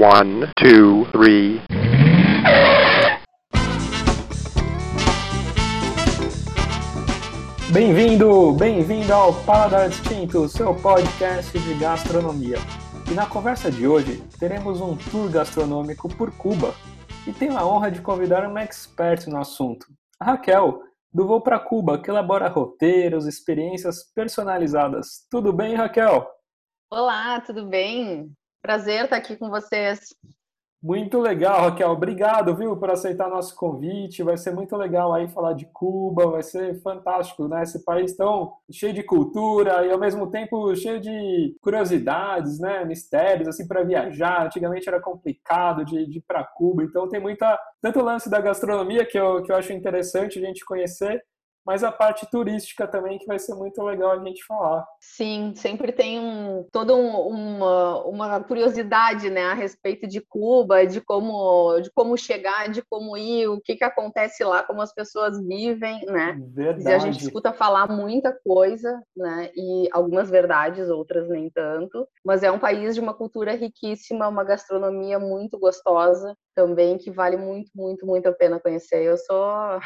One, two, three. Bem-vindo, bem-vindo ao Paladar Distinto, seu podcast de gastronomia. E na conversa de hoje teremos um tour gastronômico por Cuba e tenho a honra de convidar uma expert no assunto, a Raquel, do Voo para Cuba, que elabora roteiros, experiências personalizadas. Tudo bem, Raquel? Olá, tudo bem? Prazer estar aqui com vocês. Muito legal, Raquel. Obrigado, viu, por aceitar nosso convite. Vai ser muito legal aí falar de Cuba, vai ser fantástico, né? Esse país tão cheio de cultura e ao mesmo tempo cheio de curiosidades, né? Mistérios assim para viajar. Antigamente era complicado de, de ir para Cuba, então tem muita tanto o lance da gastronomia que eu, que eu acho interessante a gente conhecer, mas a parte turística também que vai ser muito legal a gente falar. Sim, sempre tem um, toda um, uma, uma curiosidade né, a respeito de Cuba, de como, de como chegar, de como ir, o que, que acontece lá, como as pessoas vivem, né? Verdade. E a gente escuta falar muita coisa, né? E algumas verdades, outras nem tanto. Mas é um país de uma cultura riquíssima, uma gastronomia muito gostosa também, que vale muito, muito, muito a pena conhecer. Eu sou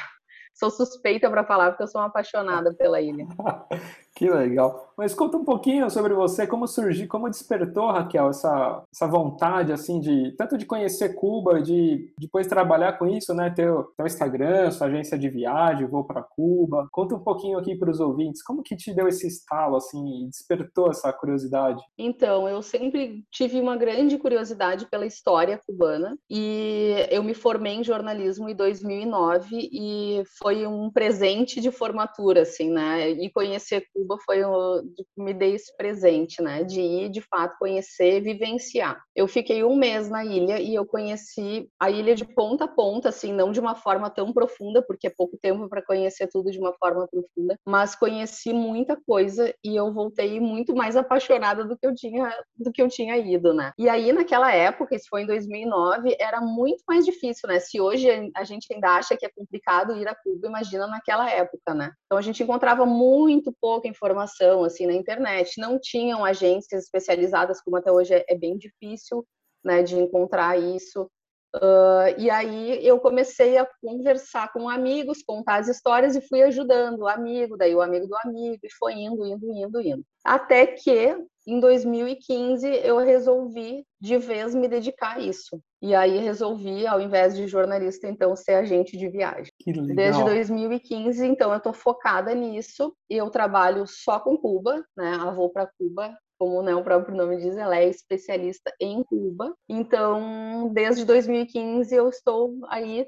sou suspeita para falar porque eu sou uma apaixonada pela ilha. que legal. Mas conta um pouquinho sobre você, como surgiu, como despertou, Raquel, essa, essa vontade, assim, de tanto de conhecer Cuba, de depois trabalhar com isso, né? Ter o teu Instagram, sua agência de viagem, vou para Cuba. Conta um pouquinho aqui para os ouvintes, como que te deu esse estalo, assim, despertou essa curiosidade? Então, eu sempre tive uma grande curiosidade pela história cubana e eu me formei em jornalismo em 2009 e foi um presente de formatura, assim, né? E conhecer Cuba foi o me dei esse presente, né? De ir, de fato, conhecer, vivenciar. Eu fiquei um mês na ilha e eu conheci a ilha de ponta a ponta, assim, não de uma forma tão profunda, porque é pouco tempo para conhecer tudo de uma forma profunda, mas conheci muita coisa e eu voltei muito mais apaixonada do que eu tinha do que eu tinha ido, né? E aí naquela época, isso foi em 2009, era muito mais difícil, né? Se hoje a gente ainda acha que é complicado ir a Cuba imagina naquela época, né? Então a gente encontrava muito informação assim na internet, não tinham agências especializadas como até hoje é, é bem difícil, né, de encontrar isso. Uh, e aí eu comecei a conversar com amigos, contar as histórias e fui ajudando o amigo, daí o amigo do amigo, e foi indo, indo, indo, indo. Até que em 2015 eu resolvi de vez me dedicar a isso. E aí resolvi, ao invés de jornalista, então ser agente de viagem. Desde 2015, então eu estou focada nisso eu trabalho só com Cuba, né? A Vou para Cuba como né, o próprio nome diz, ela é especialista em Cuba. Então, desde 2015 eu estou aí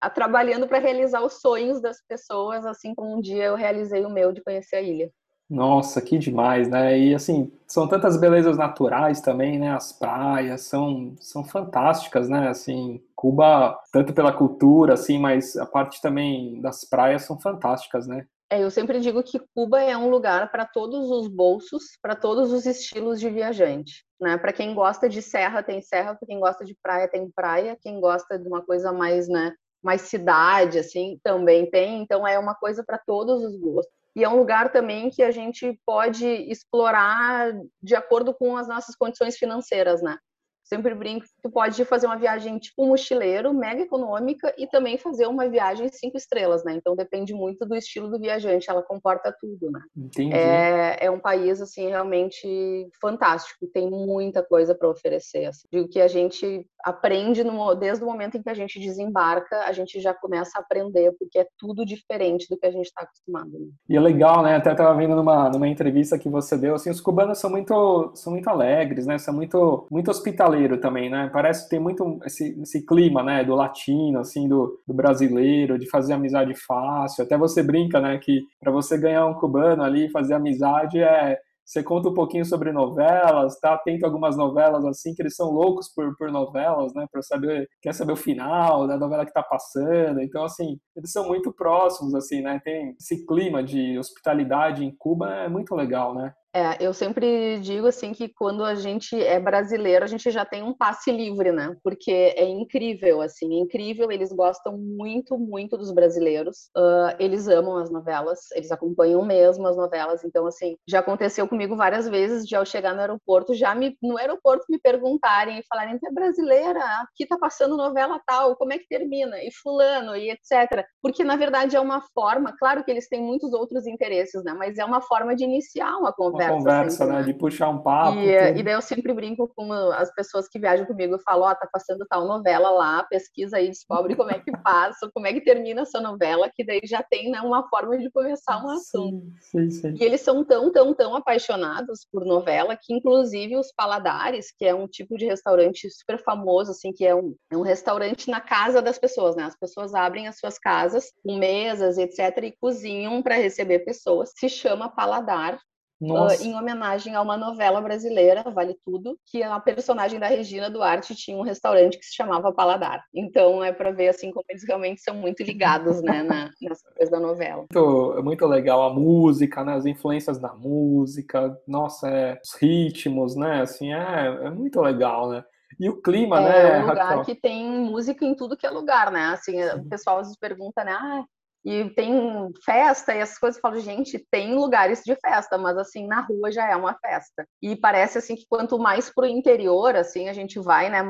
a, trabalhando para realizar os sonhos das pessoas, assim como um dia eu realizei o meu de conhecer a ilha. Nossa, que demais, né? E assim, são tantas belezas naturais também, né? As praias são, são fantásticas, né? Assim, Cuba, tanto pela cultura, assim, mas a parte também das praias são fantásticas, né? É, eu sempre digo que Cuba é um lugar para todos os bolsos, para todos os estilos de viajante. Né? Para quem gosta de serra, tem serra, para quem gosta de praia, tem praia, quem gosta de uma coisa mais, né, mais cidade, assim, também tem. Então, é uma coisa para todos os gostos. E é um lugar também que a gente pode explorar de acordo com as nossas condições financeiras, né? Sempre brinco que tu pode fazer uma viagem tipo mochileiro, mega econômica, e também fazer uma viagem cinco estrelas, né? Então depende muito do estilo do viajante, ela comporta tudo, né? Entendi. É, é um país, assim, realmente fantástico, tem muita coisa para oferecer. Assim. Digo que a gente aprende no, desde o momento em que a gente desembarca, a gente já começa a aprender, porque é tudo diferente do que a gente está acostumado. Né? E é legal, né? Até estava vendo numa, numa entrevista que você deu, assim, os cubanos são muito, são muito alegres, né? São muito, muito hospitaleiros também, né? Parece que tem muito esse, esse clima, né? Do latino, assim, do, do, brasileiro, de fazer amizade fácil. Até você brinca, né? Que para você ganhar um cubano ali, fazer amizade é você conta um pouquinho sobre novelas, tá atento a algumas novelas assim, que eles são loucos por, por novelas, né? Para saber, quer saber o final da novela que tá passando. Então, assim, eles são muito próximos, assim, né? Tem esse clima de hospitalidade em Cuba, é muito legal, né? É, eu sempre digo assim que quando a gente é brasileiro, a gente já tem um passe livre, né? Porque é incrível, assim, é incrível. Eles gostam muito, muito dos brasileiros. Uh, eles amam as novelas, eles acompanham mesmo as novelas. Então, assim, já aconteceu comigo várias vezes de ao chegar no aeroporto, já me no aeroporto me perguntarem e falarem: "Você é brasileira? Aqui tá passando novela tal, como é que termina?" E fulano e etc. Porque na verdade é uma forma, claro que eles têm muitos outros interesses, né? Mas é uma forma de iniciar uma conversa uma conversa, né? De puxar um papo. E, e, daí eu sempre brinco com as pessoas que viajam comigo, eu falo, ó, oh, tá passando tal novela lá, pesquisa aí, descobre como é que passa, como é que termina essa novela, que daí já tem né, uma forma de começar um assunto. Sim, sim, sim. E eles são tão, tão, tão apaixonados por novela que, inclusive, os Paladares, que é um tipo de restaurante super famoso, assim, que é um, é um restaurante na casa das pessoas, né? As pessoas abrem as suas casas com mesas, etc., e cozinham para receber pessoas. Se chama Paladar Uh, em homenagem a uma novela brasileira, Vale Tudo, que a personagem da Regina Duarte tinha um restaurante que se chamava Paladar. Então é para ver assim como eles realmente são muito ligados, né, na, nessa coisa da novela. Muito, é muito legal a música, né, as influências da música, nossa, é, os ritmos, né, assim, é, é muito legal, né. E o clima, é, né? É um lugar Raquel? que tem música em tudo que é lugar, né? Assim, Sim. o pessoal às vezes pergunta, né? Ah, e tem festa e essas coisas, eu falo, gente, tem lugares de festa, mas assim, na rua já é uma festa. E parece assim que quanto mais pro interior, assim, a gente vai, né,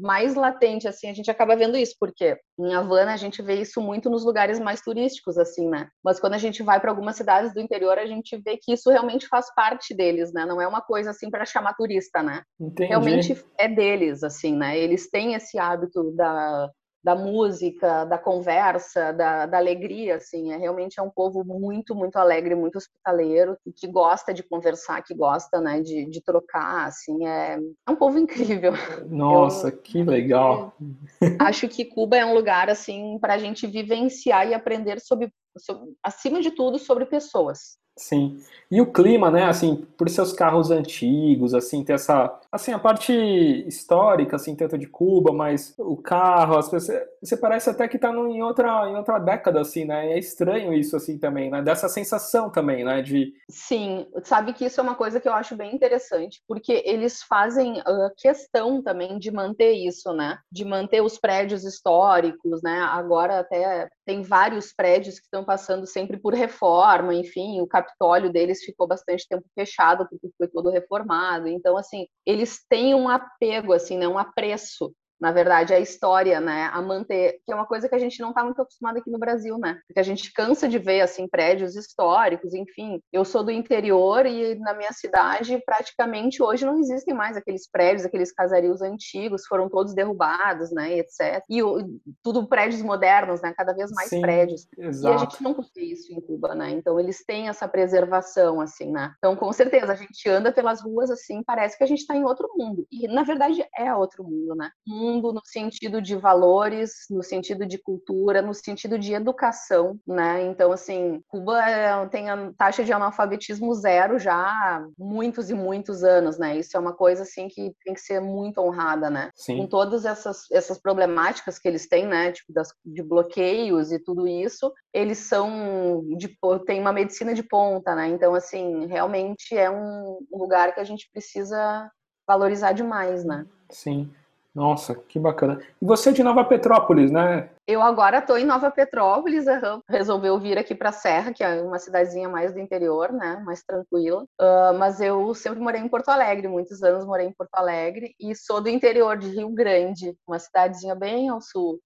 mais latente, assim, a gente acaba vendo isso, porque em Havana a gente vê isso muito nos lugares mais turísticos, assim, né? Mas quando a gente vai para algumas cidades do interior, a gente vê que isso realmente faz parte deles, né? Não é uma coisa assim para chamar turista, né? Entendi. Realmente é deles, assim, né? Eles têm esse hábito da da música, da conversa, da, da, alegria, assim, é realmente é um povo muito, muito alegre, muito hospitaleiro, que gosta de conversar, que gosta, né, de, de trocar, assim, é, é um povo incrível. Nossa, Eu, que legal! Acho que Cuba é um lugar, assim, para a gente vivenciar e aprender sobre, sobre, acima de tudo, sobre pessoas. Sim. E o clima, né, assim, por seus carros antigos, assim, ter essa, assim, a parte histórica, assim, tanto de Cuba, mas o carro, as pessoas, você parece até que tá no, em outra, em outra década, assim, né, é estranho isso, assim, também, né, dessa sensação também, né, de... Sim, sabe que isso é uma coisa que eu acho bem interessante, porque eles fazem uh, questão também de manter isso, né, de manter os prédios históricos, né, agora até tem vários prédios que estão passando sempre por reforma, enfim, o Capitólio deles ficou bastante tempo fechado porque foi todo reformado. Então, assim, eles têm um apego, assim, né, um apreço na verdade, a história, né, a manter, que é uma coisa que a gente não está muito acostumado aqui no Brasil, né, porque a gente cansa de ver, assim, prédios históricos, enfim, eu sou do interior e na minha cidade, praticamente, hoje não existem mais aqueles prédios, aqueles casarios antigos, foram todos derrubados, né, etc, e tudo prédios modernos, né, cada vez mais Sim, prédios, exato. e a gente não consegue isso em Cuba, né, então eles têm essa preservação, assim, né, então com certeza, a gente anda pelas ruas, assim, parece que a gente está em outro mundo, e na verdade é outro mundo, né, mundo no sentido de valores, no sentido de cultura, no sentido de educação, né? Então, assim, Cuba é, tem a taxa de analfabetismo zero já há muitos e muitos anos, né? Isso é uma coisa, assim, que tem que ser muito honrada, né? Sim. Com todas essas, essas problemáticas que eles têm, né? Tipo, das, de bloqueios e tudo isso, eles são, de, tem uma medicina de ponta, né? Então, assim, realmente é um lugar que a gente precisa valorizar demais, né? Sim. Nossa, que bacana. E você é de Nova Petrópolis, né? Eu agora estou em Nova Petrópolis, resolveu vir aqui para a Serra, que é uma cidadezinha mais do interior, né, mais tranquila. Uh, mas eu sempre morei em Porto Alegre, muitos anos morei em Porto Alegre e sou do interior de Rio Grande, uma cidadezinha bem ao sul.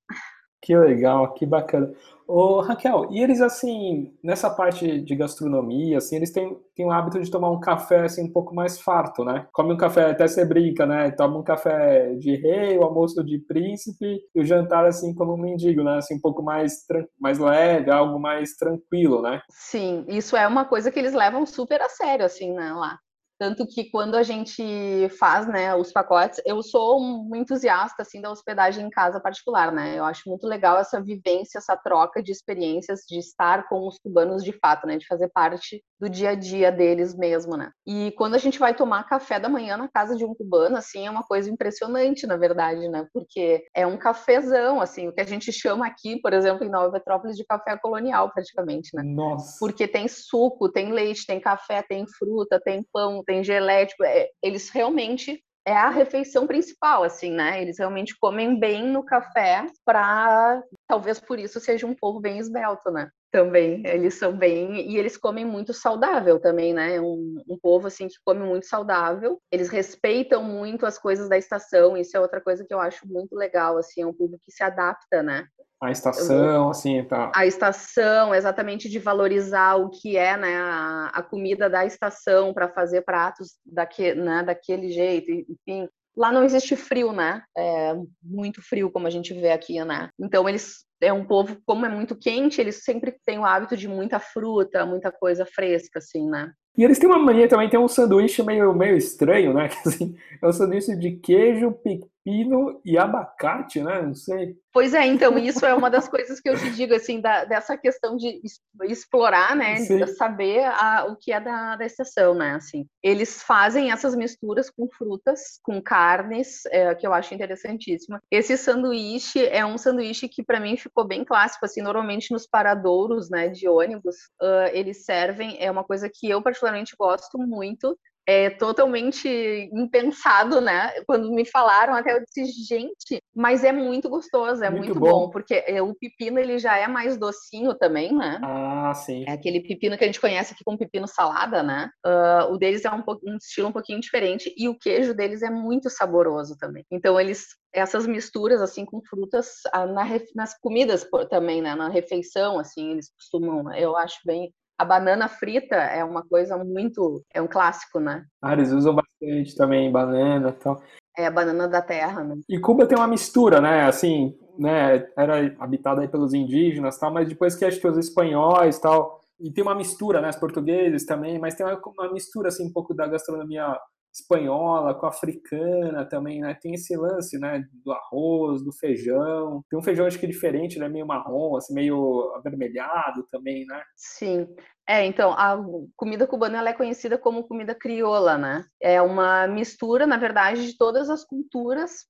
Que legal, que bacana. Ô, Raquel, e eles, assim, nessa parte de gastronomia, assim, eles têm, têm o hábito de tomar um café, assim, um pouco mais farto, né? Come um café, até você brinca, né? Toma um café de rei, o almoço de príncipe, e o jantar, assim, como um mendigo, né? Assim, um pouco mais, mais leve, algo mais tranquilo, né? Sim, isso é uma coisa que eles levam super a sério, assim, né, lá. Tanto que quando a gente faz, né, os pacotes, eu sou um entusiasta assim da hospedagem em casa particular, né? Eu acho muito legal essa vivência, essa troca de experiências de estar com os cubanos de fato, né, de fazer parte do dia a dia deles mesmo, né? E quando a gente vai tomar café da manhã na casa de um cubano, assim, é uma coisa impressionante, na verdade, né? Porque é um cafezão, assim, o que a gente chama aqui, por exemplo, em Nova Petrópolis de café colonial, praticamente, né? Nossa. Porque tem suco, tem leite, tem café, tem fruta, tem pão, tem gelé, tipo, é, eles realmente é a refeição principal, assim, né? Eles realmente comem bem no café para, talvez por isso seja um povo bem esbelto, né? Também, eles são bem e eles comem muito saudável também, né? Um, um povo assim que come muito saudável. Eles respeitam muito as coisas da estação. Isso é outra coisa que eu acho muito legal, assim, é um povo que se adapta, né? A estação, assim, tá. A estação, exatamente de valorizar o que é, né, a, a comida da estação para fazer pratos daque, né, daquele jeito, enfim. Lá não existe frio, né? É muito frio, como a gente vê aqui, né? Então, eles é um povo, como é muito quente, eles sempre têm o hábito de muita fruta, muita coisa fresca, assim, né? E eles têm uma mania também, tem um sanduíche meio, meio estranho, né? Assim, é um sanduíche de queijo, pepino e abacate, né? Não sei. Pois é, então isso é uma das coisas que eu te digo, assim, da, dessa questão de explorar, né, de saber a, o que é da, da estação, né, assim. Eles fazem essas misturas com frutas, com carnes, é, que eu acho interessantíssima. Esse sanduíche é um sanduíche que para mim ficou bem clássico, assim, normalmente nos paradouros, né, de ônibus, uh, eles servem, é uma coisa que eu particularmente gosto muito, é totalmente impensado, né? Quando me falaram, até eu disse, gente, mas é muito gostoso, é muito, muito bom. bom. porque é, o pepino ele já é mais docinho também, né? Ah, sim. É aquele pepino que a gente conhece aqui como pepino salada, né? Uh, o deles é um, um estilo um pouquinho diferente e o queijo deles é muito saboroso também. Então eles essas misturas assim com frutas ah, na, nas comidas também, né? Na refeição, assim, eles costumam, eu acho bem a banana frita é uma coisa muito. É um clássico, né? Ah, eles usam bastante também banana e tal. É a banana da terra, né? E Cuba tem uma mistura, né? Assim, né? Era habitada aí pelos indígenas tal, mas depois que acho que os espanhóis tal. E tem uma mistura, né? Os portugueses também, mas tem uma, uma mistura, assim, um pouco da gastronomia espanhola, com a africana também, né? Tem esse lance, né, do arroz, do feijão. Tem um feijão acho que diferente, né, meio marrom, assim, meio avermelhado também, né? Sim. É, então, a comida cubana ela é conhecida como comida crioula, né? É uma mistura, na verdade, de todas as culturas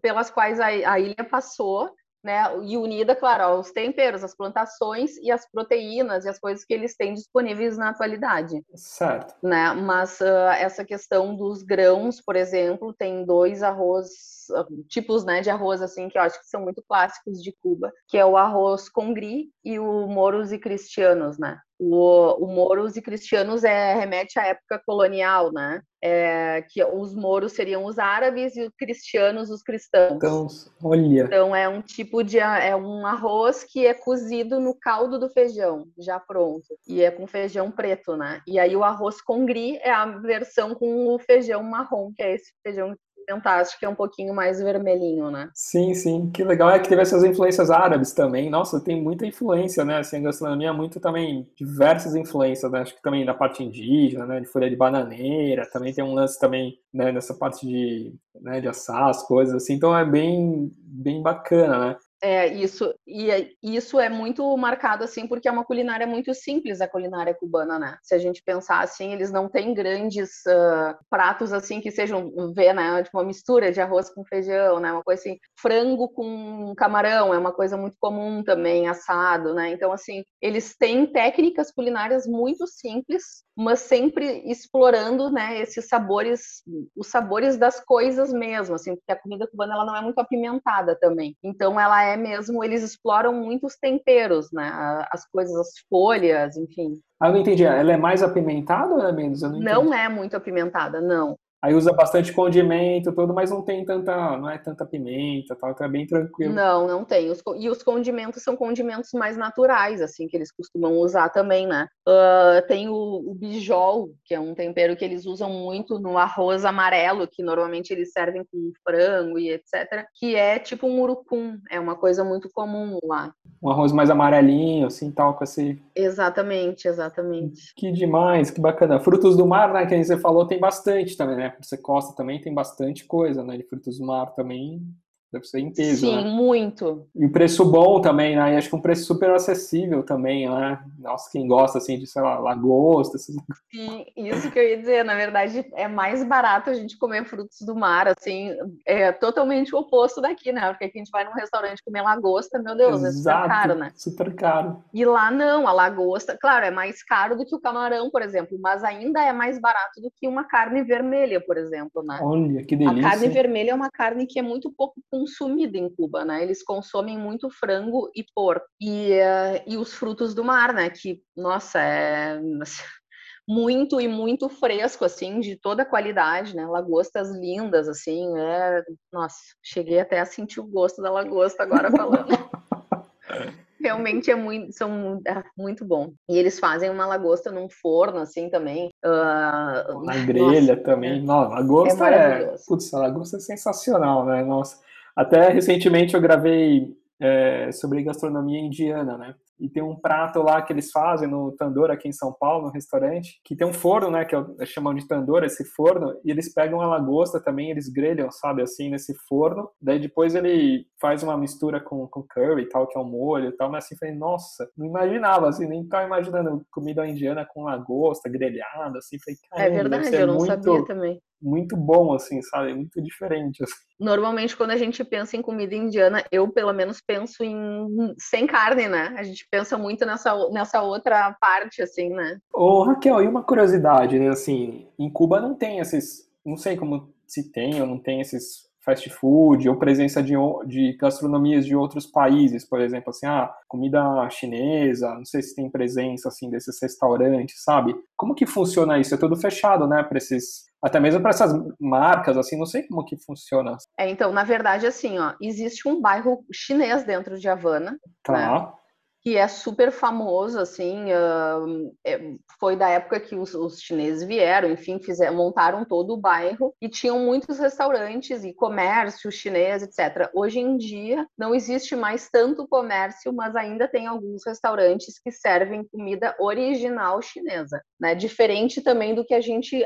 pelas quais a, a ilha passou né? E unida, claro, aos temperos, as plantações e as proteínas e as coisas que eles têm disponíveis na atualidade. Certo. Né? Mas uh, essa questão dos grãos, por exemplo, tem dois arroz, uh, tipos né, de arroz assim que eu acho que são muito clássicos de Cuba, que é o arroz congri e o moros e cristianos, né? O, o moros e cristianos é remete à época colonial, né? É, que os moros seriam os árabes e os cristianos os cristãos. Então, olha. Então é um tipo de é um arroz que é cozido no caldo do feijão, já pronto. E é com feijão preto, né? E aí o arroz congri é a versão com o feijão marrom, que é esse feijão fantástico, é um pouquinho mais vermelhinho, né? Sim, sim. Que legal é que teve essas influências árabes também. Nossa, tem muita influência, né? Assim, a gastronomia é muito também, diversas influências, né? Acho que também da parte indígena, né? De folha de bananeira, também tem um lance também, né? Nessa parte de, né? de assar as coisas, assim. Então é bem, bem bacana, né? É, isso, e isso é muito marcado, assim, porque é uma culinária muito simples, a culinária cubana, né? Se a gente pensar, assim, eles não têm grandes uh, pratos, assim, que sejam, vê, né? Tipo, uma mistura de arroz com feijão, né? Uma coisa assim, frango com camarão é uma coisa muito comum também, assado, né? Então, assim, eles têm técnicas culinárias muito simples, mas sempre explorando, né, esses sabores, os sabores das coisas mesmo, assim, porque a comida cubana, ela não é muito apimentada também. Então, ela é mesmo, eles exploram muito os temperos, né? As coisas, as folhas, enfim. Ah, eu não entendi. Ela é mais apimentada ou é menos? não é muito apimentada, não. Aí usa bastante condimento, tudo, mas não tem tanta, não é tanta pimenta, tal, então é bem tranquilo. Não, não tem. Os, e os condimentos são condimentos mais naturais, assim, que eles costumam usar também, né? Uh, tem o, o bijol, que é um tempero que eles usam muito no arroz amarelo, que normalmente eles servem com frango e etc, que é tipo um urucum, é uma coisa muito comum lá. Um arroz mais amarelinho, assim, tal, com esse... Exatamente, exatamente. Que demais, que bacana. Frutos do mar, né, que você falou, tem bastante também, né? Por ser costa também tem bastante coisa, né? De frutos do mar também Deve ser em peso, Sim, né? muito. E o preço bom também, né? E acho que um preço super acessível também, né? Nossa, quem gosta, assim, de, sei lá, lagosta. Sim, isso que eu ia dizer, na verdade, é mais barato a gente comer frutos do mar, assim, é totalmente o oposto daqui, né? Porque aqui a gente vai num restaurante comer lagosta, meu Deus, Exato, é super caro, né? super caro. E lá não, a lagosta, claro, é mais caro do que o camarão, por exemplo, mas ainda é mais barato do que uma carne vermelha, por exemplo, né? Olha, que delícia. A carne vermelha é uma carne que é muito pouco consumida em Cuba, né? Eles consomem muito frango e porco. E, uh, e os frutos do mar, né? Que, nossa, é muito e muito fresco, assim, de toda qualidade, né? Lagostas lindas, assim, é... Nossa, cheguei até a sentir o gosto da lagosta agora falando. Realmente é muito, são é muito bom. E eles fazem uma lagosta num forno, assim, também. Uh, Na grelha nossa, também. É, Não, lagosta é, é... Putz, a lagosta é sensacional, né? Nossa. Até recentemente eu gravei é, sobre gastronomia indiana, né? E tem um prato lá que eles fazem no Tandoor aqui em São Paulo, no restaurante, que tem um forno, né, que é, chamam de Tandoor, esse forno, e eles pegam a lagosta também, eles grelham, sabe, assim, nesse forno. Daí depois ele faz uma mistura com, com curry e tal, que é um molho e tal, mas assim, falei, nossa, não imaginava, assim, nem tava imaginando comida indiana com lagosta grelhada, assim, falei, É verdade, eu não muito... sabia também muito bom, assim, sabe? Muito diferente. Assim. Normalmente, quando a gente pensa em comida indiana, eu, pelo menos, penso em sem carne, né? A gente pensa muito nessa, nessa outra parte, assim, né? Ô, Raquel, e uma curiosidade, né? Assim, em Cuba não tem esses... Não sei como se tem ou não tem esses fast food ou presença de, de gastronomias de outros países, por exemplo, assim, ah, comida chinesa, não sei se tem presença, assim, desses restaurantes, sabe? Como que funciona isso? É tudo fechado, né, para esses até mesmo para essas marcas, assim, não sei como que funciona. É, então, na verdade, assim, ó, existe um bairro chinês dentro de Havana, tá. né? Que é super famoso, assim, uh, é, foi da época que os, os, chineses vieram, enfim, fizeram, montaram todo o bairro e tinham muitos restaurantes e comércio chinês, etc. Hoje em dia não existe mais tanto comércio, mas ainda tem alguns restaurantes que servem comida original chinesa, né? Diferente também do que a gente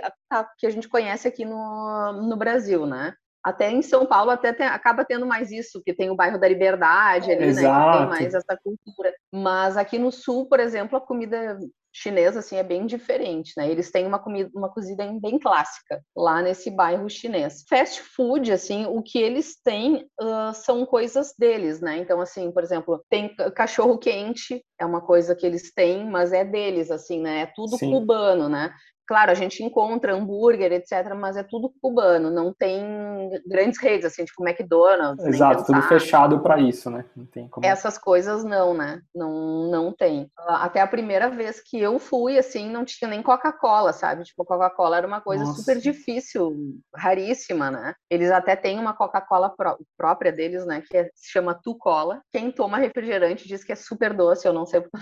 que a gente conhece aqui no, no Brasil, né? Até em São Paulo até tem, acaba tendo mais isso, que tem o bairro da Liberdade ali, Exato. né? Que tem mais essa cultura. Mas aqui no sul, por exemplo, a comida chinesa assim é bem diferente, né? Eles têm uma comida, uma cozida bem clássica lá nesse bairro chinês. Fast food, assim, o que eles têm uh, são coisas deles, né? Então, assim, por exemplo, tem cachorro quente, é uma coisa que eles têm, mas é deles, assim, né? É tudo Sim. cubano, né? Claro, a gente encontra hambúrguer, etc., mas é tudo cubano, não tem grandes redes, assim, tipo McDonald's. Exato, tudo fechado para isso, né? Não tem como... Essas coisas não, né? Não, não tem. Até a primeira vez que eu fui, assim, não tinha nem Coca-Cola, sabe? Tipo, Coca-Cola era uma coisa Nossa. super difícil, raríssima, né? Eles até têm uma Coca-Cola pró própria deles, né? Que é, se chama Tu Cola. Quem toma refrigerante diz que é super doce, eu não sei, não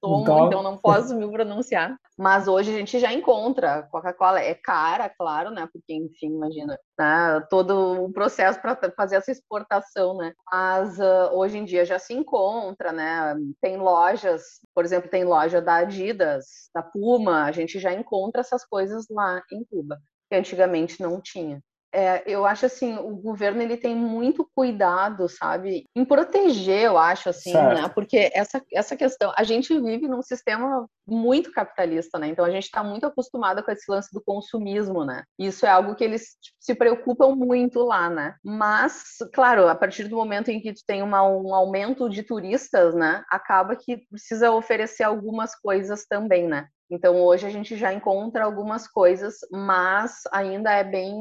tomo, então, então não posso me pronunciar. Mas hoje a gente já encontra. Coca-Cola é cara, claro, né? Porque, enfim, imagina, né? todo o processo para fazer essa exportação, né? Mas uh, hoje em dia já se encontra, né? Tem lojas, por exemplo, tem loja da Adidas, da Puma, a gente já encontra essas coisas lá em Cuba, que antigamente não tinha é, eu acho assim, o governo ele tem muito cuidado, sabe, em proteger, eu acho assim, né? certo. né? Porque essa, essa questão, a gente vive num sistema muito capitalista, né? Então a gente está muito acostumado com esse lance do consumismo, né? Isso é algo que eles tipo, se preocupam muito lá, né? Mas, claro, a partir do momento em que tu tem uma, um aumento de turistas, né? Acaba que precisa oferecer algumas coisas também, né? Então hoje a gente já encontra algumas coisas, mas ainda é bem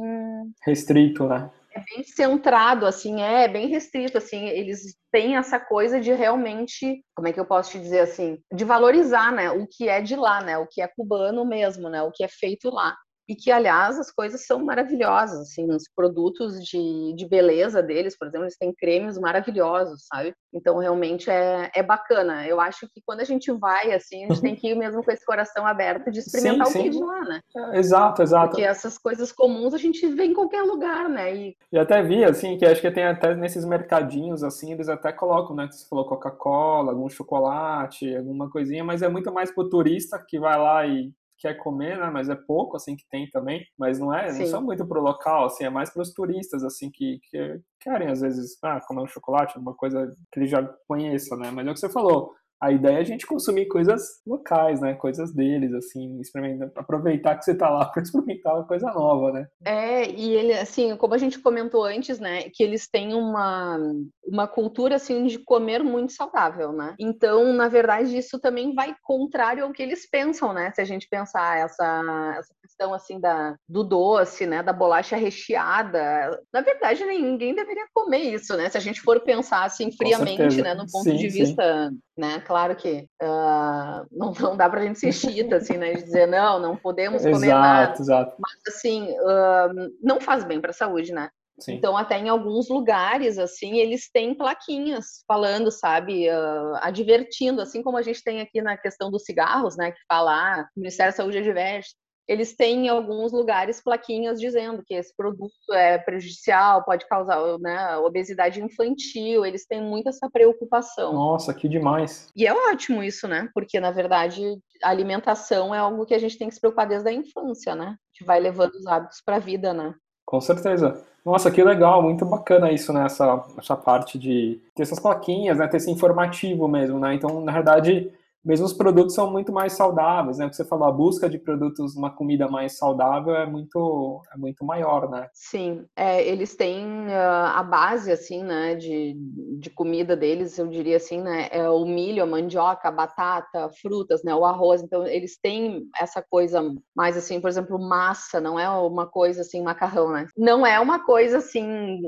restrito, né? É bem centrado, assim, é bem restrito, assim, eles têm essa coisa de realmente, como é que eu posso te dizer assim, de valorizar, né, o que é de lá, né, o que é cubano mesmo, né, o que é feito lá. E que, aliás, as coisas são maravilhosas, assim, os produtos de, de beleza deles, por exemplo, eles têm cremes maravilhosos, sabe? Então, realmente é, é bacana. Eu acho que quando a gente vai, assim, a gente tem que ir mesmo com esse coração aberto de experimentar sim, o que de lá, né? É, exato, exato. Porque essas coisas comuns a gente vê em qualquer lugar, né? E, e até vi, assim, que acho que tem até nesses mercadinhos, assim, eles até colocam, né, que você falou Coca-Cola, algum chocolate, alguma coisinha, mas é muito mais pro turista que vai lá e quer comer, né? Mas é pouco, assim, que tem também. Mas não é, Sim. não são muito pro local, assim, é mais para os turistas, assim, que, que querem, às vezes, ah, comer um chocolate, uma coisa que eles já conheçam, né? Mas é o que você falou, a ideia é a gente consumir coisas locais, né? Coisas deles, assim, experimentar, aproveitar que você tá lá para experimentar uma coisa nova, né? É, e ele, assim, como a gente comentou antes, né, que eles têm uma, uma cultura, assim, de comer muito saudável, né? Então, na verdade, isso também vai contrário ao que eles pensam, né? Se a gente pensar essa, essa questão, assim, da, do doce, né, da bolacha recheada, na verdade, ninguém deveria comer isso, né? Se a gente for pensar, assim, friamente, né, no ponto sim, de vista, sim. Né? Claro que uh, não, não dá para a gente ser chita, assim, né? De dizer, não, não podemos comer exato, nada. Exato. Mas, assim, uh, não faz bem para a saúde, né? Sim. Então, até em alguns lugares, assim, eles têm plaquinhas falando, sabe, uh, advertindo, assim como a gente tem aqui na questão dos cigarros, né, que fala, ah, o Ministério da Saúde adverte eles têm em alguns lugares plaquinhas dizendo que esse produto é prejudicial, pode causar né, obesidade infantil, eles têm muito essa preocupação. Nossa, que demais. E é ótimo isso, né? Porque, na verdade, a alimentação é algo que a gente tem que se preocupar desde a infância, né? A gente vai levando os hábitos para a vida, né? Com certeza. Nossa, que legal, muito bacana isso, né? Essa, essa parte de ter essas plaquinhas, né? Ter esse informativo mesmo, né? Então, na verdade, mesmo os produtos são muito mais saudáveis, né? O que você falou, a busca de produtos, uma comida mais saudável é muito, é muito maior, né? Sim, é, eles têm uh, a base, assim, né, de, de comida deles, eu diria assim, né, é o milho, a mandioca, a batata, frutas, né, o arroz, então eles têm essa coisa mais, assim, por exemplo, massa, não é uma coisa, assim, macarrão, né? Não é uma coisa, assim,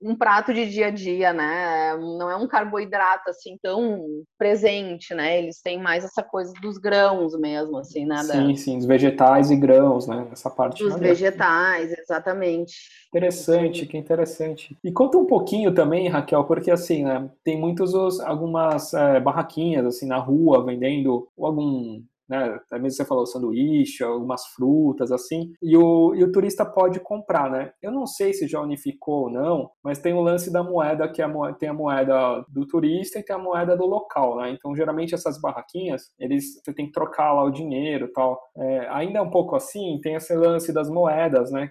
um prato de dia a dia, né? Não é um carboidrato assim tão presente, né? Eles têm mais essa coisa dos grãos mesmo, assim, né? Sim, sim, os vegetais e grãos, né? Essa parte. Dos vegetais, exatamente. Interessante, que interessante. E conta um pouquinho também, Raquel, porque assim, né? Tem muitos algumas é, barraquinhas assim na rua vendendo algum né? Até mesmo você falou sanduíche, algumas frutas, assim, e o, e o turista pode comprar, né? Eu não sei se já unificou ou não, mas tem o lance da moeda, que é a moeda, tem a moeda do turista e tem a moeda do local, né? Então, geralmente, essas barraquinhas, eles, você tem que trocar lá o dinheiro tal. É, ainda é um pouco assim, tem esse lance das moedas, né?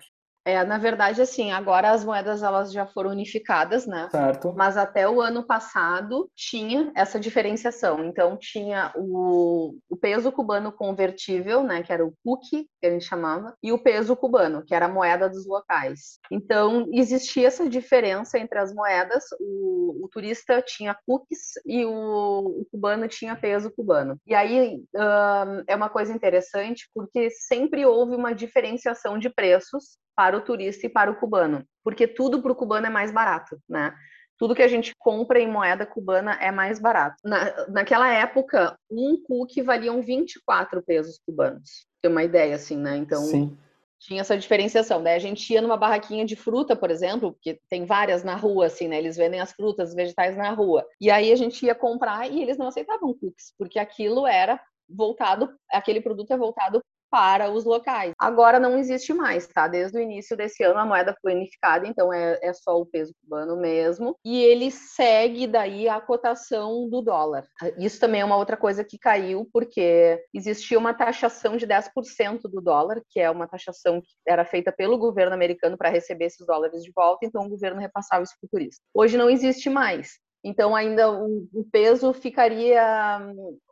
É, na verdade, assim, agora as moedas elas já foram unificadas, né? Certo. Mas até o ano passado tinha essa diferenciação. Então tinha o, o peso cubano convertível, né? Que era o PUC, que a gente chamava, e o peso cubano, que era a moeda dos locais. Então existia essa diferença entre as moedas. O, o turista tinha PUCs e o, o, cubano tinha peso cubano. E aí é uma coisa interessante porque sempre houve uma diferenciação de preços para o turista e para o cubano, porque tudo para o cubano é mais barato, né? Tudo que a gente compra em moeda cubana é mais barato. Na, naquela época, um cookie valiam 24 pesos cubanos. Tem uma ideia, assim, né? Então, Sim. tinha essa diferenciação. Daí a gente ia numa barraquinha de fruta, por exemplo, porque tem várias na rua, assim, né? Eles vendem as frutas, os vegetais na rua. E aí a gente ia comprar e eles não aceitavam cookies, porque aquilo era voltado, aquele produto é voltado para os locais. Agora não existe mais, tá? Desde o início desse ano a moeda foi unificada, então é, é só o peso cubano mesmo, e ele segue daí a cotação do dólar. Isso também é uma outra coisa que caiu, porque existia uma taxação de 10% do dólar, que é uma taxação que era feita pelo governo americano para receber esses dólares de volta, então o governo repassava isso para o turista. Hoje não existe mais. Então, ainda o, o peso ficaria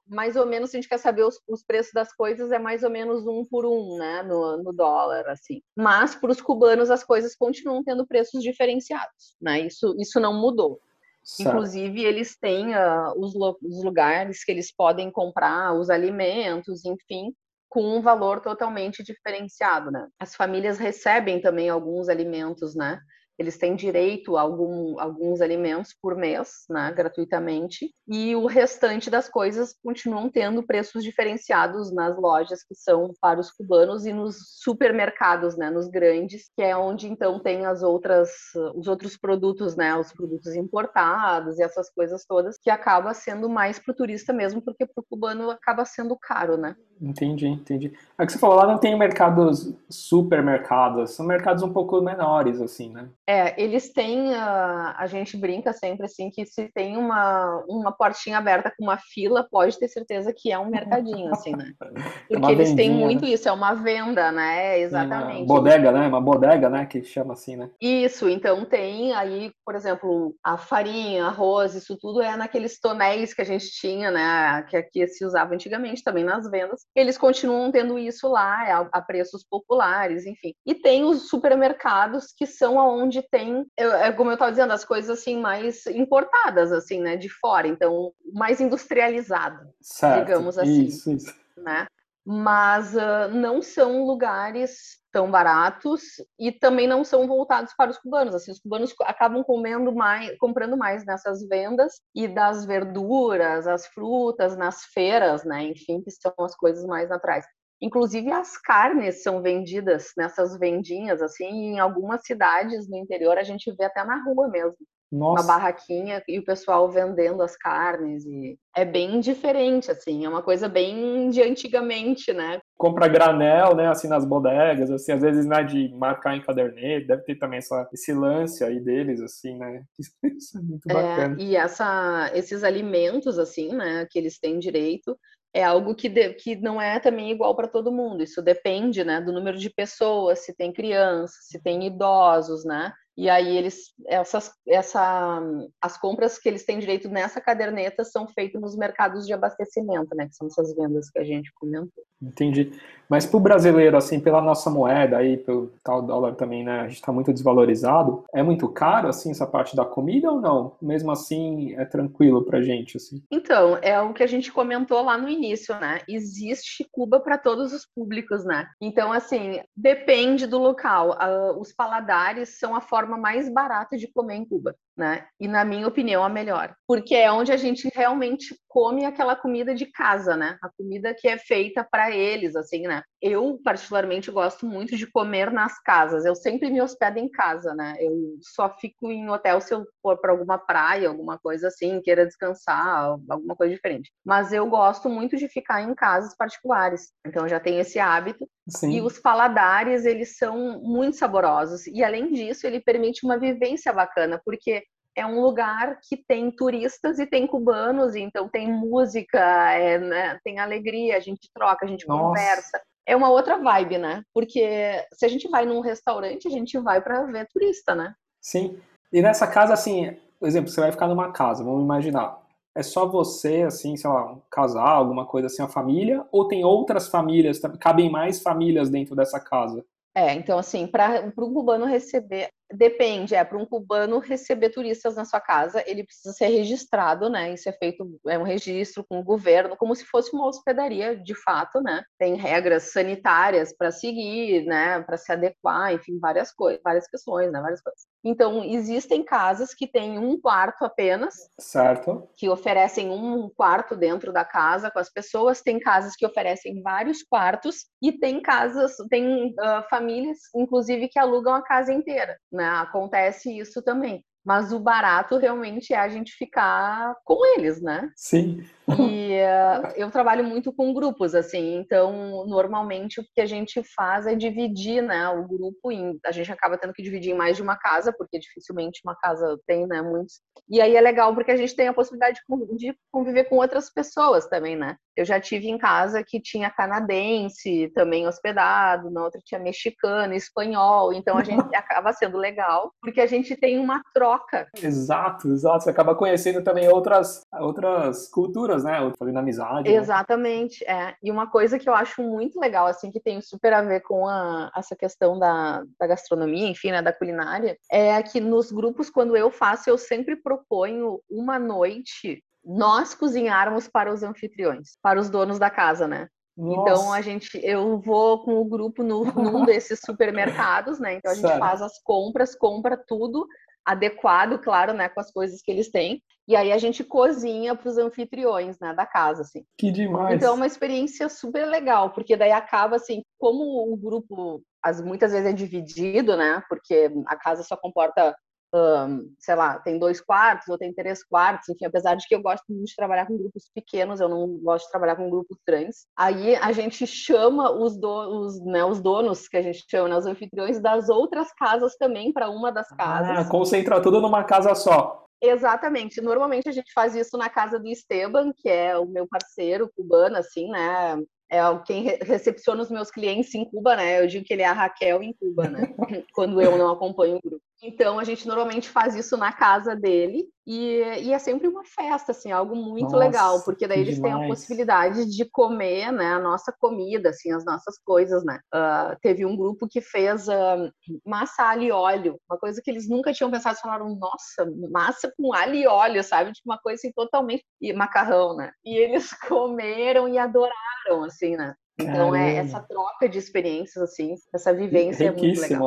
mais ou menos, se a gente quer saber os, os, preços das coisas, é mais ou menos um por um, né, no, no dólar, assim. Mas para os cubanos as coisas continuam tendo preços diferenciados, né? Isso, isso não mudou. Certo. Inclusive, eles têm uh, os, os lugares que eles podem comprar os alimentos, enfim, com um valor totalmente diferenciado, né? As famílias recebem também alguns alimentos, né? Eles têm direito a algum, alguns alimentos por mês, né, gratuitamente, e o restante das coisas continuam tendo preços diferenciados nas lojas que são para os cubanos e nos supermercados, né, nos grandes, que é onde então tem as outras, os outros produtos, né, os produtos importados e essas coisas todas, que acaba sendo mais para o turista mesmo, porque para o cubano acaba sendo caro, né? Entendi, entendi. É que você falou lá não tem mercados supermercados, são mercados um pouco menores, assim, né? É, eles têm, uh, a gente brinca sempre assim, que se tem uma, uma portinha aberta com uma fila, pode ter certeza que é um mercadinho, assim, né? É Porque é eles têm muito né? isso, é uma venda, né? Exatamente. Uma bodega, né? Uma bodega, né? Que chama assim, né? Isso, então tem aí, por exemplo, a farinha, arroz, isso tudo é naqueles tonéis que a gente tinha, né? Que aqui se usava antigamente também nas vendas eles continuam tendo isso lá a, a preços populares, enfim. E tem os supermercados que são aonde tem, é como eu estava dizendo, as coisas assim mais importadas, assim, né, de fora, então mais industrializado, certo. digamos assim. Isso, isso. Né? Mas uh, não são lugares tão baratos e também não são voltados para os cubanos. Assim, os cubanos acabam comendo mais, comprando mais nessas vendas e das verduras, as frutas nas feiras, né? Enfim, que são as coisas mais naturais. Inclusive as carnes são vendidas nessas vendinhas, assim, em algumas cidades no interior a gente vê até na rua mesmo. Nossa. Uma barraquinha e o pessoal vendendo as carnes e é bem diferente, assim, é uma coisa bem de antigamente, né? Compra granel, né, assim, nas bodegas, assim, às vezes, né, de marcar em caderneta, deve ter também essa, esse lance aí deles, assim, né? Isso é muito bacana. É, e essa, esses alimentos, assim, né, que eles têm direito, é algo que, de, que não é também igual para todo mundo. Isso depende, né, do número de pessoas, se tem crianças, se tem idosos, né? E aí eles essas essa as compras que eles têm direito nessa caderneta são feitas nos mercados de abastecimento, né, que são essas vendas que a gente comentou. Entendi. Mas para o brasileiro, assim, pela nossa moeda aí, pelo tal dólar também, né, a gente está muito desvalorizado, é muito caro, assim, essa parte da comida ou não? Mesmo assim, é tranquilo para gente, assim? Então, é o que a gente comentou lá no início, né? Existe Cuba para todos os públicos, né? Então, assim, depende do local. Os paladares são a forma mais barata de comer em Cuba né? E na minha opinião, a melhor, porque é onde a gente realmente come aquela comida de casa, né? A comida que é feita para eles, assim, né? Eu particularmente gosto muito de comer nas casas. Eu sempre me hospedo em casa, né? Eu só fico em hotel se eu for para alguma praia, alguma coisa assim, queira descansar, alguma coisa diferente. Mas eu gosto muito de ficar em casas particulares. Então eu já tenho esse hábito. Sim. E os paladares, eles são muito saborosos. E além disso, ele permite uma vivência bacana, porque é um lugar que tem turistas e tem cubanos, então tem música, é, né, tem alegria, a gente troca, a gente Nossa. conversa. É uma outra vibe, né? Porque se a gente vai num restaurante, a gente vai para ver turista, né? Sim. E nessa casa, assim, por exemplo, você vai ficar numa casa, vamos imaginar. É só você, assim, sei lá, um casal, alguma coisa assim, a família? Ou tem outras famílias, cabem mais famílias dentro dessa casa? É, então, assim, para o cubano receber Depende, é para um cubano receber turistas na sua casa, ele precisa ser registrado, né? Isso é feito, é um registro com o governo, como se fosse uma hospedaria de fato, né? Tem regras sanitárias para seguir, né? Para se adequar, enfim, várias coisas, várias questões, né? Várias coisas. Então, existem casas que têm um quarto apenas, certo? Que oferecem um quarto dentro da casa com as pessoas. Tem casas que oferecem vários quartos e tem casas, tem uh, famílias, inclusive, que alugam a casa inteira né? Acontece isso também. Mas o barato realmente é a gente ficar com eles, né? Sim. E uh, eu trabalho muito com grupos, assim, então normalmente o que a gente faz é dividir, né, o grupo em. A gente acaba tendo que dividir em mais de uma casa, porque dificilmente uma casa tem, né, muitos. E aí é legal porque a gente tem a possibilidade de conviver com outras pessoas também, né? Eu já tive em casa que tinha canadense também hospedado, na outra tinha mexicano, espanhol, então a gente acaba sendo legal, porque a gente tem uma troca. Exato, exato. Você acaba conhecendo também outras, outras culturas, né? Fazendo amizade. Né? Exatamente, né? é. E uma coisa que eu acho muito legal, assim, que tem super a ver com a, essa questão da, da gastronomia, enfim, né, da culinária, é que nos grupos, quando eu faço, eu sempre proponho uma noite nós cozinharmos para os anfitriões, para os donos da casa, né? Nossa. Então a gente, eu vou com o grupo no, num desses supermercados, né? Então a gente Sério? faz as compras, compra tudo adequado, claro, né, com as coisas que eles têm. E aí a gente cozinha para os anfitriões, né, da casa, assim. Que demais. Então é uma experiência super legal, porque daí acaba assim, como o grupo as, muitas vezes é dividido, né, porque a casa só comporta um, sei lá, tem dois quartos ou tem três quartos, enfim, apesar de que eu gosto muito de trabalhar com grupos pequenos, eu não gosto de trabalhar com grupos grandes. Aí a gente chama os, do, os, né, os donos, que a gente chama, né, os anfitriões das outras casas também para uma das ah, casas. Ah, concentra tudo numa casa só. Exatamente. Normalmente a gente faz isso na casa do Esteban, que é o meu parceiro cubano, assim, né? é quem recepciona os meus clientes em Cuba, né? Eu digo que ele é a Raquel em Cuba, né? Quando eu não acompanho o grupo. Então a gente normalmente faz isso na casa dele e, e é sempre uma festa, assim, algo muito Nossa, legal, porque daí eles demais. têm a possibilidade de comer, né, a nossa comida, assim, as nossas coisas, né? Uh, teve um grupo que fez uh, massa alho e óleo, uma coisa que eles nunca tinham pensado, falaram, nossa, massa com alho e óleo, sabe? Tipo uma coisa assim totalmente e macarrão, né? E eles comeram e adoraram, assim, né? Então Caramba. é essa troca de experiências assim, essa vivência é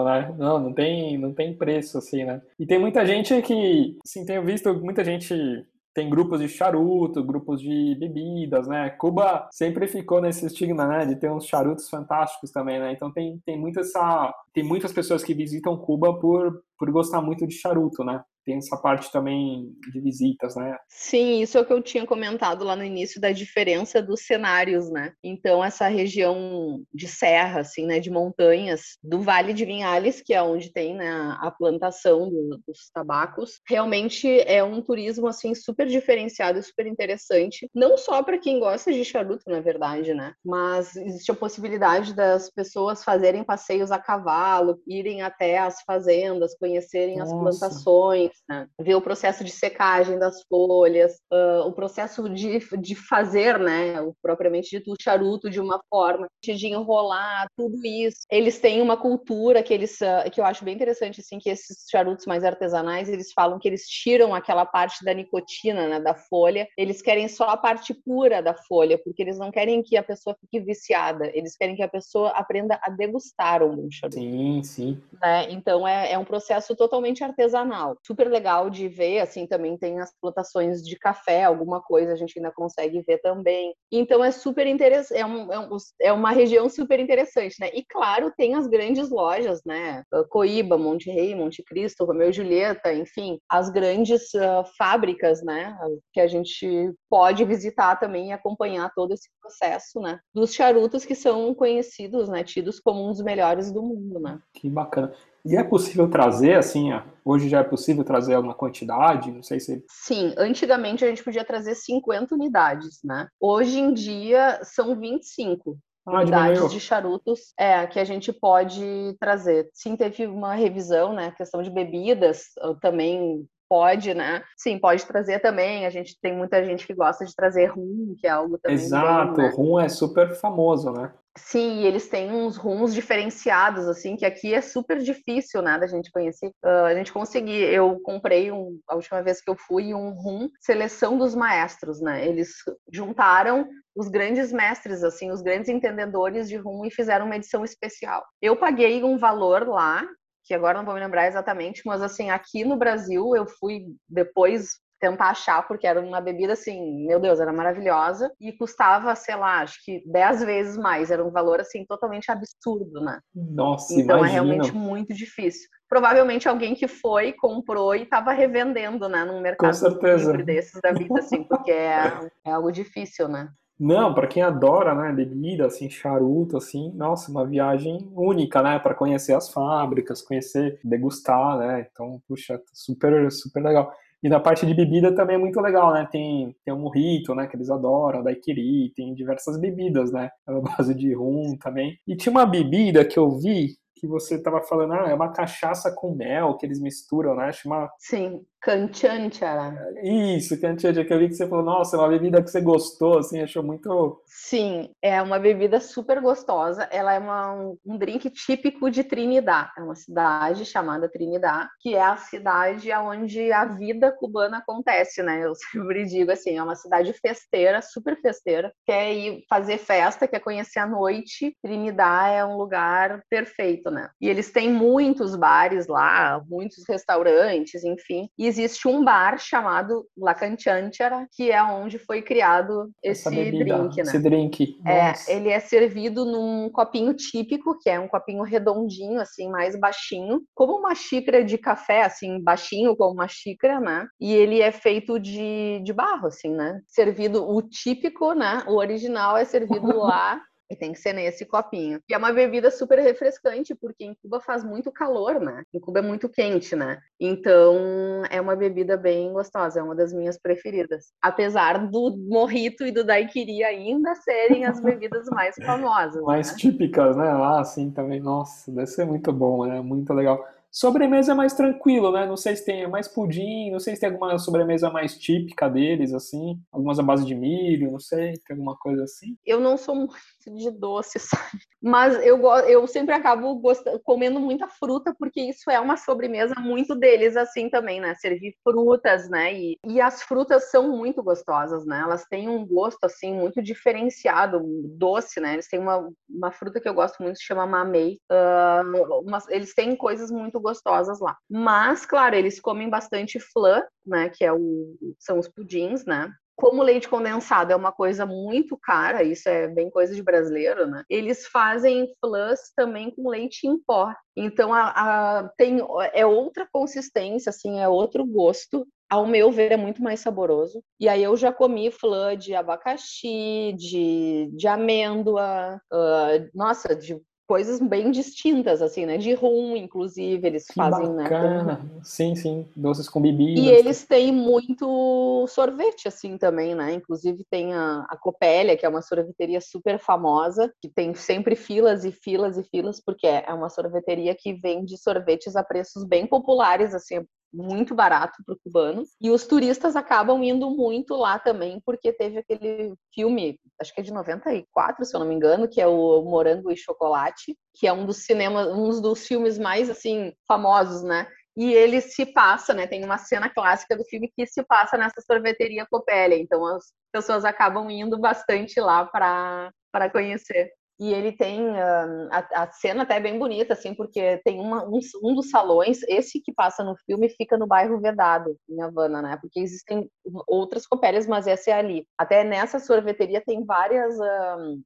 né? Não, não tem, não tem preço assim, né? E tem muita gente que, assim, tenho visto muita gente tem grupos de charuto, grupos de bebidas, né? Cuba sempre ficou nesse estigma, né, de ter uns charutos fantásticos também, né? Então tem, tem muita essa tem muitas pessoas que visitam Cuba por por gostar muito de charuto, né? tem essa parte também de visitas, né? Sim, isso é o que eu tinha comentado lá no início da diferença dos cenários, né? Então essa região de serra, assim, né, de montanhas, do Vale de Vinhales, que é onde tem né, a plantação do, dos tabacos, realmente é um turismo assim super diferenciado, super interessante, não só para quem gosta de charuto, na verdade, né? Mas existe a possibilidade das pessoas fazerem passeios a cavalo, irem até as fazendas, conhecerem Nossa. as plantações, né? ver o processo de secagem das folhas, uh, o processo de, de fazer, né, o, propriamente dito, o charuto de uma forma, de enrolar, tudo isso. Eles têm uma cultura que eles, uh, que eu acho bem interessante, assim, que esses charutos mais artesanais, eles falam que eles tiram aquela parte da nicotina, né, da folha, eles querem só a parte pura da folha, porque eles não querem que a pessoa fique viciada, eles querem que a pessoa aprenda a degustar um charuto. Sim, sim. Né? Então é, é um processo totalmente artesanal, super legal de ver, assim, também tem as plantações de café, alguma coisa a gente ainda consegue ver também. Então é super interessante, é, um, é, um, é, uma região super interessante, né? E claro, tem as grandes lojas, né? Ah, Coíba, Monte Rei, Monte Cristo, Romeu e Julieta, enfim, as grandes uh, fábricas, né? Que a gente pode visitar também e acompanhar todo esse processo, né? Dos charutos que são conhecidos, né? Tidos como um dos melhores do mundo, né? Que bacana. E é possível trazer, assim, hoje já é possível trazer alguma quantidade? Não sei se. Sim, antigamente a gente podia trazer 50 unidades, né? Hoje em dia são 25 ah, unidades de charutos é, que a gente pode trazer. Sim, teve uma revisão, né? Questão de bebidas, também pode, né? Sim, pode trazer também. A gente tem muita gente que gosta de trazer rum, que é algo também. Exato, bem, né? rum é super famoso, né? Sim, eles têm uns rumos diferenciados, assim, que aqui é super difícil, né, da gente conhecer. Uh, a gente conseguir, eu comprei um, a última vez que eu fui, um rum seleção dos maestros, né? Eles juntaram os grandes mestres, assim, os grandes entendedores de rum e fizeram uma edição especial. Eu paguei um valor lá, que agora não vou me lembrar exatamente, mas assim, aqui no Brasil eu fui depois tentar achar, porque era uma bebida assim, meu Deus, era maravilhosa e custava, sei lá, acho que 10 vezes mais, era um valor assim totalmente absurdo, né? Nossa, Então imagina. é realmente muito difícil. Provavelmente alguém que foi, comprou e estava revendendo, né, num mercado livre desses da vida, assim, porque é, é algo difícil, né? Não, para quem adora, né, bebida, assim, charuto, assim, nossa, uma viagem única, né, para conhecer as fábricas, conhecer, degustar, né, então, puxa, super, super legal. E na parte de bebida também é muito legal, né? Tem, tem o mojito, né? Que eles adoram, daiquiri, tem diversas bebidas, né? A base de rum também. E tinha uma bebida que eu vi que você estava falando, ah, é uma cachaça com mel que eles misturam, né? Chama... Sim. Kanchanchara. Isso, Kanchanchara, que eu vi que você falou, nossa, é uma bebida que você gostou, assim, achou muito... Sim, é uma bebida super gostosa, ela é uma, um drink típico de Trinidad, é uma cidade chamada Trinidad, que é a cidade onde a vida cubana acontece, né? Eu sempre digo assim, é uma cidade festeira, super festeira, quer ir fazer festa, quer conhecer a noite, Trinidad é um lugar perfeito, né? E eles têm muitos bares lá, muitos restaurantes, enfim, e existe um bar chamado La Canchanchara, que é onde foi criado esse bebida, drink, né? Esse drink. É, ele é servido num copinho típico, que é um copinho redondinho, assim, mais baixinho, como uma xícara de café, assim, baixinho como uma xícara, né? E ele é feito de, de barro, assim, né? Servido o típico, né? O original é servido lá e tem que ser nesse copinho. E é uma bebida super refrescante, porque em Cuba faz muito calor, né? Em Cuba é muito quente, né? Então é uma bebida bem gostosa, é uma das minhas preferidas. Apesar do morrito e do daiquiri ainda serem as bebidas mais famosas. mais né? típicas, né? Ah, sim, também. Nossa, deve ser muito bom, né? Muito legal. Sobremesa é mais tranquilo, né? Não sei se tem mais pudim, não sei se tem alguma sobremesa mais típica deles, assim. Algumas à base de milho, não sei, tem alguma coisa assim. Eu não sou muito de doce, sabe? Mas eu, eu sempre acabo gostando, comendo muita fruta, porque isso é uma sobremesa muito deles, assim, também, né? Servir frutas, né? E, e as frutas são muito gostosas, né? Elas têm um gosto, assim, muito diferenciado, doce, né? Eles têm uma, uma fruta que eu gosto muito, se chama mamei. Uh, eles têm coisas muito gostosas lá. Mas, claro, eles comem bastante flan, né? Que é o, são os pudins, né? como leite condensado é uma coisa muito cara, isso é bem coisa de brasileiro, né? Eles fazem flãs também com leite em pó. Então a, a, tem é outra consistência, assim, é outro gosto. Ao meu ver, é muito mais saboroso. E aí eu já comi flan de abacaxi, de, de amêndoa, uh, nossa, de coisas bem distintas, assim, né? De rum, inclusive, eles que fazem, bacana. né? Sim, sim, doces com bebidas. E eles têm muito sorvete, assim, também, né? Inclusive tem a, a Copélia, que é uma sorveteria super famosa, que tem sempre filas e filas e filas, porque é uma sorveteria que vende sorvetes a preços bem populares, assim, muito barato para o cubano. E os turistas acabam indo muito lá também, porque teve aquele filme, acho que é de 94, se eu não me engano, que é o Morango e Chocolate, que é um dos cinemas, um dos filmes mais assim famosos, né? E ele se passa, né? Tem uma cena clássica do filme que se passa nessa sorveteria Copélia. Então as pessoas acabam indo bastante lá para para conhecer. E ele tem a, a, cena até é bem bonita, assim, porque tem uma, um, um, dos salões, esse que passa no filme, fica no bairro Vedado, em Havana, né? Porque existem outras copérias, mas essa é ali. Até nessa sorveteria tem várias.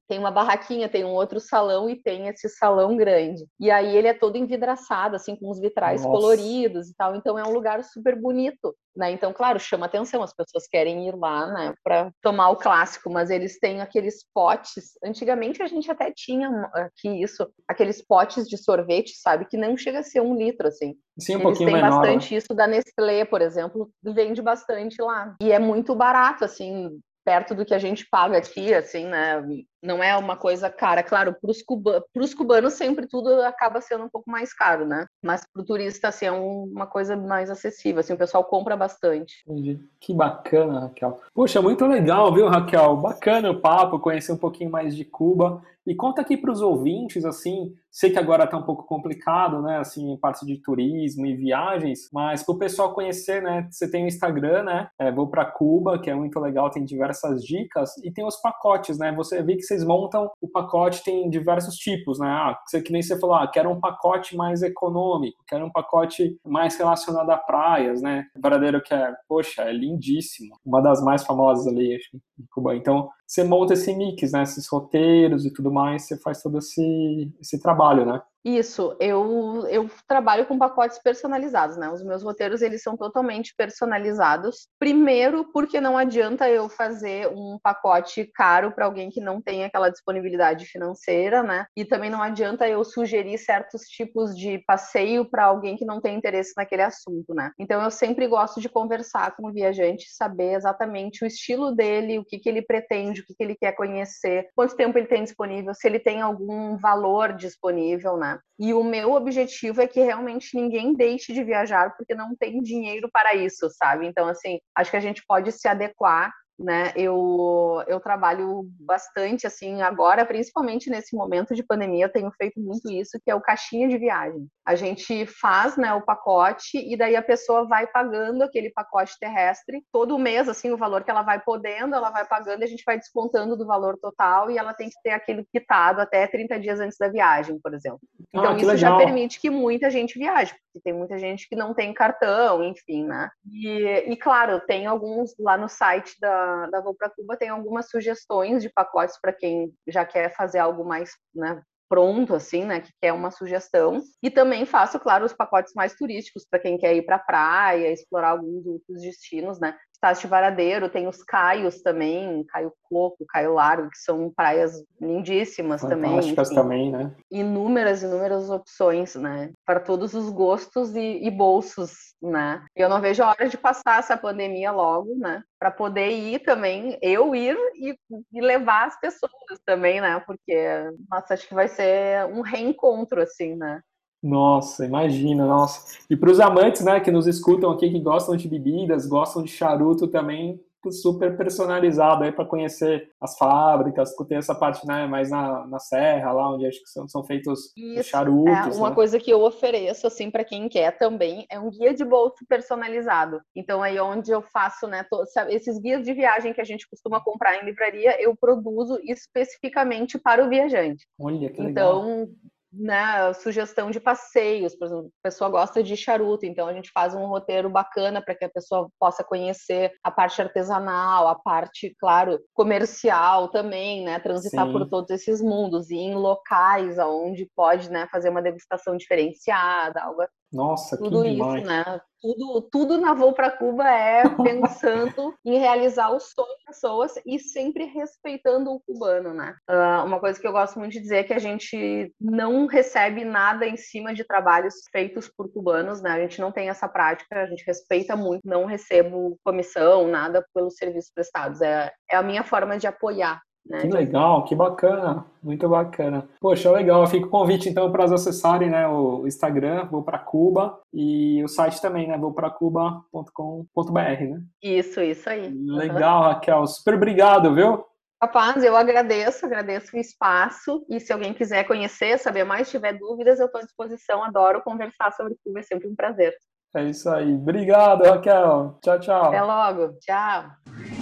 Tem uma barraquinha, tem um outro salão e tem esse salão grande. E aí ele é todo envidraçado, assim, com os vitrais Nossa. coloridos e tal. Então é um lugar super bonito. Né? Então, claro, chama atenção, as pessoas querem ir lá né, para tomar o clássico, mas eles têm aqueles potes. Antigamente a gente até tinha aqui isso, aqueles potes de sorvete, sabe, que não chega a ser um litro, assim. Sim, um eles pouquinho têm menor. bastante isso da Nestlé, por exemplo, vende bastante lá. E é muito barato, assim, perto do que a gente paga aqui, assim, né? Não é uma coisa cara. Claro, para os cuba cubanos sempre tudo acaba sendo um pouco mais caro, né? Mas para o turista, assim, é um, uma coisa mais acessível, assim, o pessoal compra bastante. Que bacana, Raquel. Puxa, muito legal, viu, Raquel? Bacana o papo, conhecer um pouquinho mais de Cuba. E conta aqui para os ouvintes, assim, sei que agora está um pouco complicado, né, assim, em parte de turismo e viagens, mas para o pessoal conhecer, né, você tem o Instagram, né, é, vou para Cuba, que é muito legal, tem diversas dicas, e tem os pacotes, né, você vê que vocês montam o pacote, tem diversos tipos, né, ah, que nem você falou, ah, quero um pacote mais econômico, quero um pacote mais relacionado a praias, né, verdadeiro que é, poxa, é lindíssimo, uma das mais famosas ali, acho, em Cuba, então você monta esse mix, né, esses roteiros e tudo mais, você faz todo esse, esse trabalho, né? Isso, eu, eu trabalho com pacotes personalizados, né? Os meus roteiros, eles são totalmente personalizados. Primeiro, porque não adianta eu fazer um pacote caro para alguém que não tem aquela disponibilidade financeira, né? E também não adianta eu sugerir certos tipos de passeio para alguém que não tem interesse naquele assunto, né? Então, eu sempre gosto de conversar com o viajante, saber exatamente o estilo dele, o que, que ele pretende o que, ele quer conhecer, quanto tempo ele tem disponível, se ele tem algum valor disponível, né? E o meu objetivo é que realmente ninguém deixe de viajar porque não tem dinheiro para isso, sabe? Então, assim, acho que a gente pode se adequar né? Eu, eu trabalho bastante, assim, agora, principalmente nesse momento de pandemia, tenho feito muito isso, que é o caixinha de viagem. A gente faz, né, o pacote e daí a pessoa vai pagando aquele pacote terrestre todo mês, assim, o valor que ela vai podendo, ela vai pagando e a gente vai descontando do valor total e ela tem que ter aquilo quitado até 30 dias antes da viagem, por exemplo. Ah, então, ah, isso legal. já permite que muita gente viaje, porque tem muita gente que não tem cartão, enfim, né? E, e claro, tem alguns lá no site da da, Vou para Cuba tem algumas sugestões de pacotes para quem já quer fazer algo mais né, pronto, assim, né, que quer uma sugestão. E também faço, claro, os pacotes mais turísticos para quem quer ir para praia, explorar alguns outros destinos, né. De Varadeiro, tem os caios também, Caio Coco, Caio Largo, que são praias lindíssimas Fantásticas também. também, né? Inúmeras, inúmeras opções, né? Para todos os gostos e, e bolsos, né? Eu não vejo a hora de passar essa pandemia logo, né? Para poder ir também, eu ir e, e, levar as pessoas também, né? Porque, nossa, acho que vai ser um reencontro, assim, né? Nossa, imagina, nossa. E para os amantes, né, que nos escutam aqui, que gostam de bebidas, gostam de charuto também, super personalizado aí para conhecer as fábricas, ter essa parte né, mais na, na serra, lá onde acho que são, são feitos Isso, charutos. É, uma né? coisa que eu ofereço, assim, para quem quer também, é um guia de bolso personalizado. Então, aí onde eu faço, né, to, sabe, esses guias de viagem que a gente costuma comprar em livraria, eu produzo especificamente para o viajante. Olha, que legal. Então, né, sugestão de passeios, por exemplo, a pessoa gosta de charuto, então a gente faz um roteiro bacana para que a pessoa possa conhecer a parte artesanal, a parte, claro, comercial também, né, transitar Sim. por todos esses mundos e em locais aonde pode, né, fazer uma degustação diferenciada, algo nossa, tudo que isso, demais. né? Tudo, tudo na Voo para Cuba é pensando em realizar o sonho das pessoas e sempre respeitando o cubano, né? Uh, uma coisa que eu gosto muito de dizer é que a gente não recebe nada em cima de trabalhos feitos por cubanos, né? A gente não tem essa prática, a gente respeita muito, não recebo comissão, nada pelos serviços prestados. É, é a minha forma de apoiar né? Que legal, que bacana, muito bacana. Poxa, legal. Fica o convite então para acessarem né, o Instagram, vou para Cuba, e o site também, né, vou para cuba.com.br, né? Isso, isso aí. Legal, Raquel. Super obrigado, viu? Rapaz, eu agradeço, agradeço o espaço. E se alguém quiser conhecer, saber mais, tiver dúvidas, eu estou à disposição. Adoro conversar sobre Cuba, é sempre um prazer. É isso aí. Obrigado, Raquel. Tchau, tchau. Até logo. Tchau.